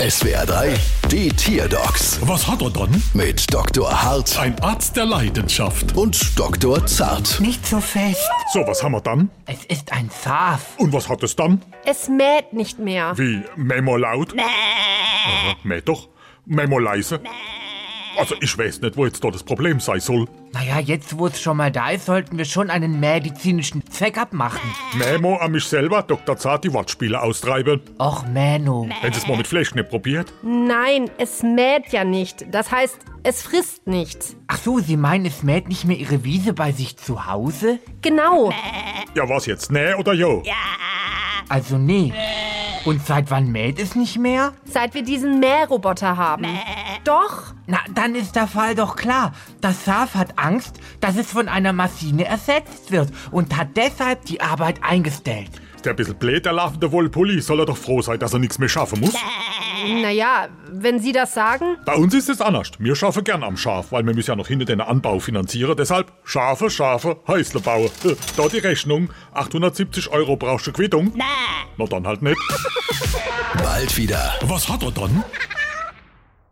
SWR 3, die Tierdocs Was hat er dann? mit Dr. Hart Ein Arzt der Leidenschaft. und Dr. Zart. Nicht so fest. So, was haben wir dann? Es ist ein Schaf. Und was hat es dann? Es mäht nicht mehr. Wie, Memo laut? Aha, mäh doch. Memo leise? Also, ich weiß nicht, wo jetzt da das Problem sein soll. Naja, jetzt wo es schon mal da ist, sollten wir schon einen medizinischen Check-up machen. Memo an mich selber, Dr. Zart, die Wortspiele austreiben. Och, Menno. Wenn Sie es mal mit Fleisch nicht probiert. Nein, es mäht ja nicht. Das heißt, es frisst nichts. Ach so, Sie meinen, es mäht nicht mehr Ihre Wiese bei sich zu Hause? Genau. Ja, was jetzt? Nee oder jo? Also nee. Und seit wann mäht es nicht mehr? Seit wir diesen Mähroboter haben. Doch. Na, dann ist der Fall doch klar. Das Schaf hat Angst, dass es von einer Maschine ersetzt wird und hat deshalb die Arbeit eingestellt. Ist der ein bisschen blöd, der laufende Wollpulli? Soll er doch froh sein, dass er nichts mehr schaffen muss? Naja, wenn Sie das sagen. Bei uns ist es anders. Wir schaffen gern am Schaf, weil wir müssen ja noch hinter den Anbau finanzieren. Deshalb Schafe, Schafe, Häusle bauen. Äh, Da die Rechnung. 870 Euro brauchst du Quittung? Na dann halt nicht. Bald wieder. Was hat er dann?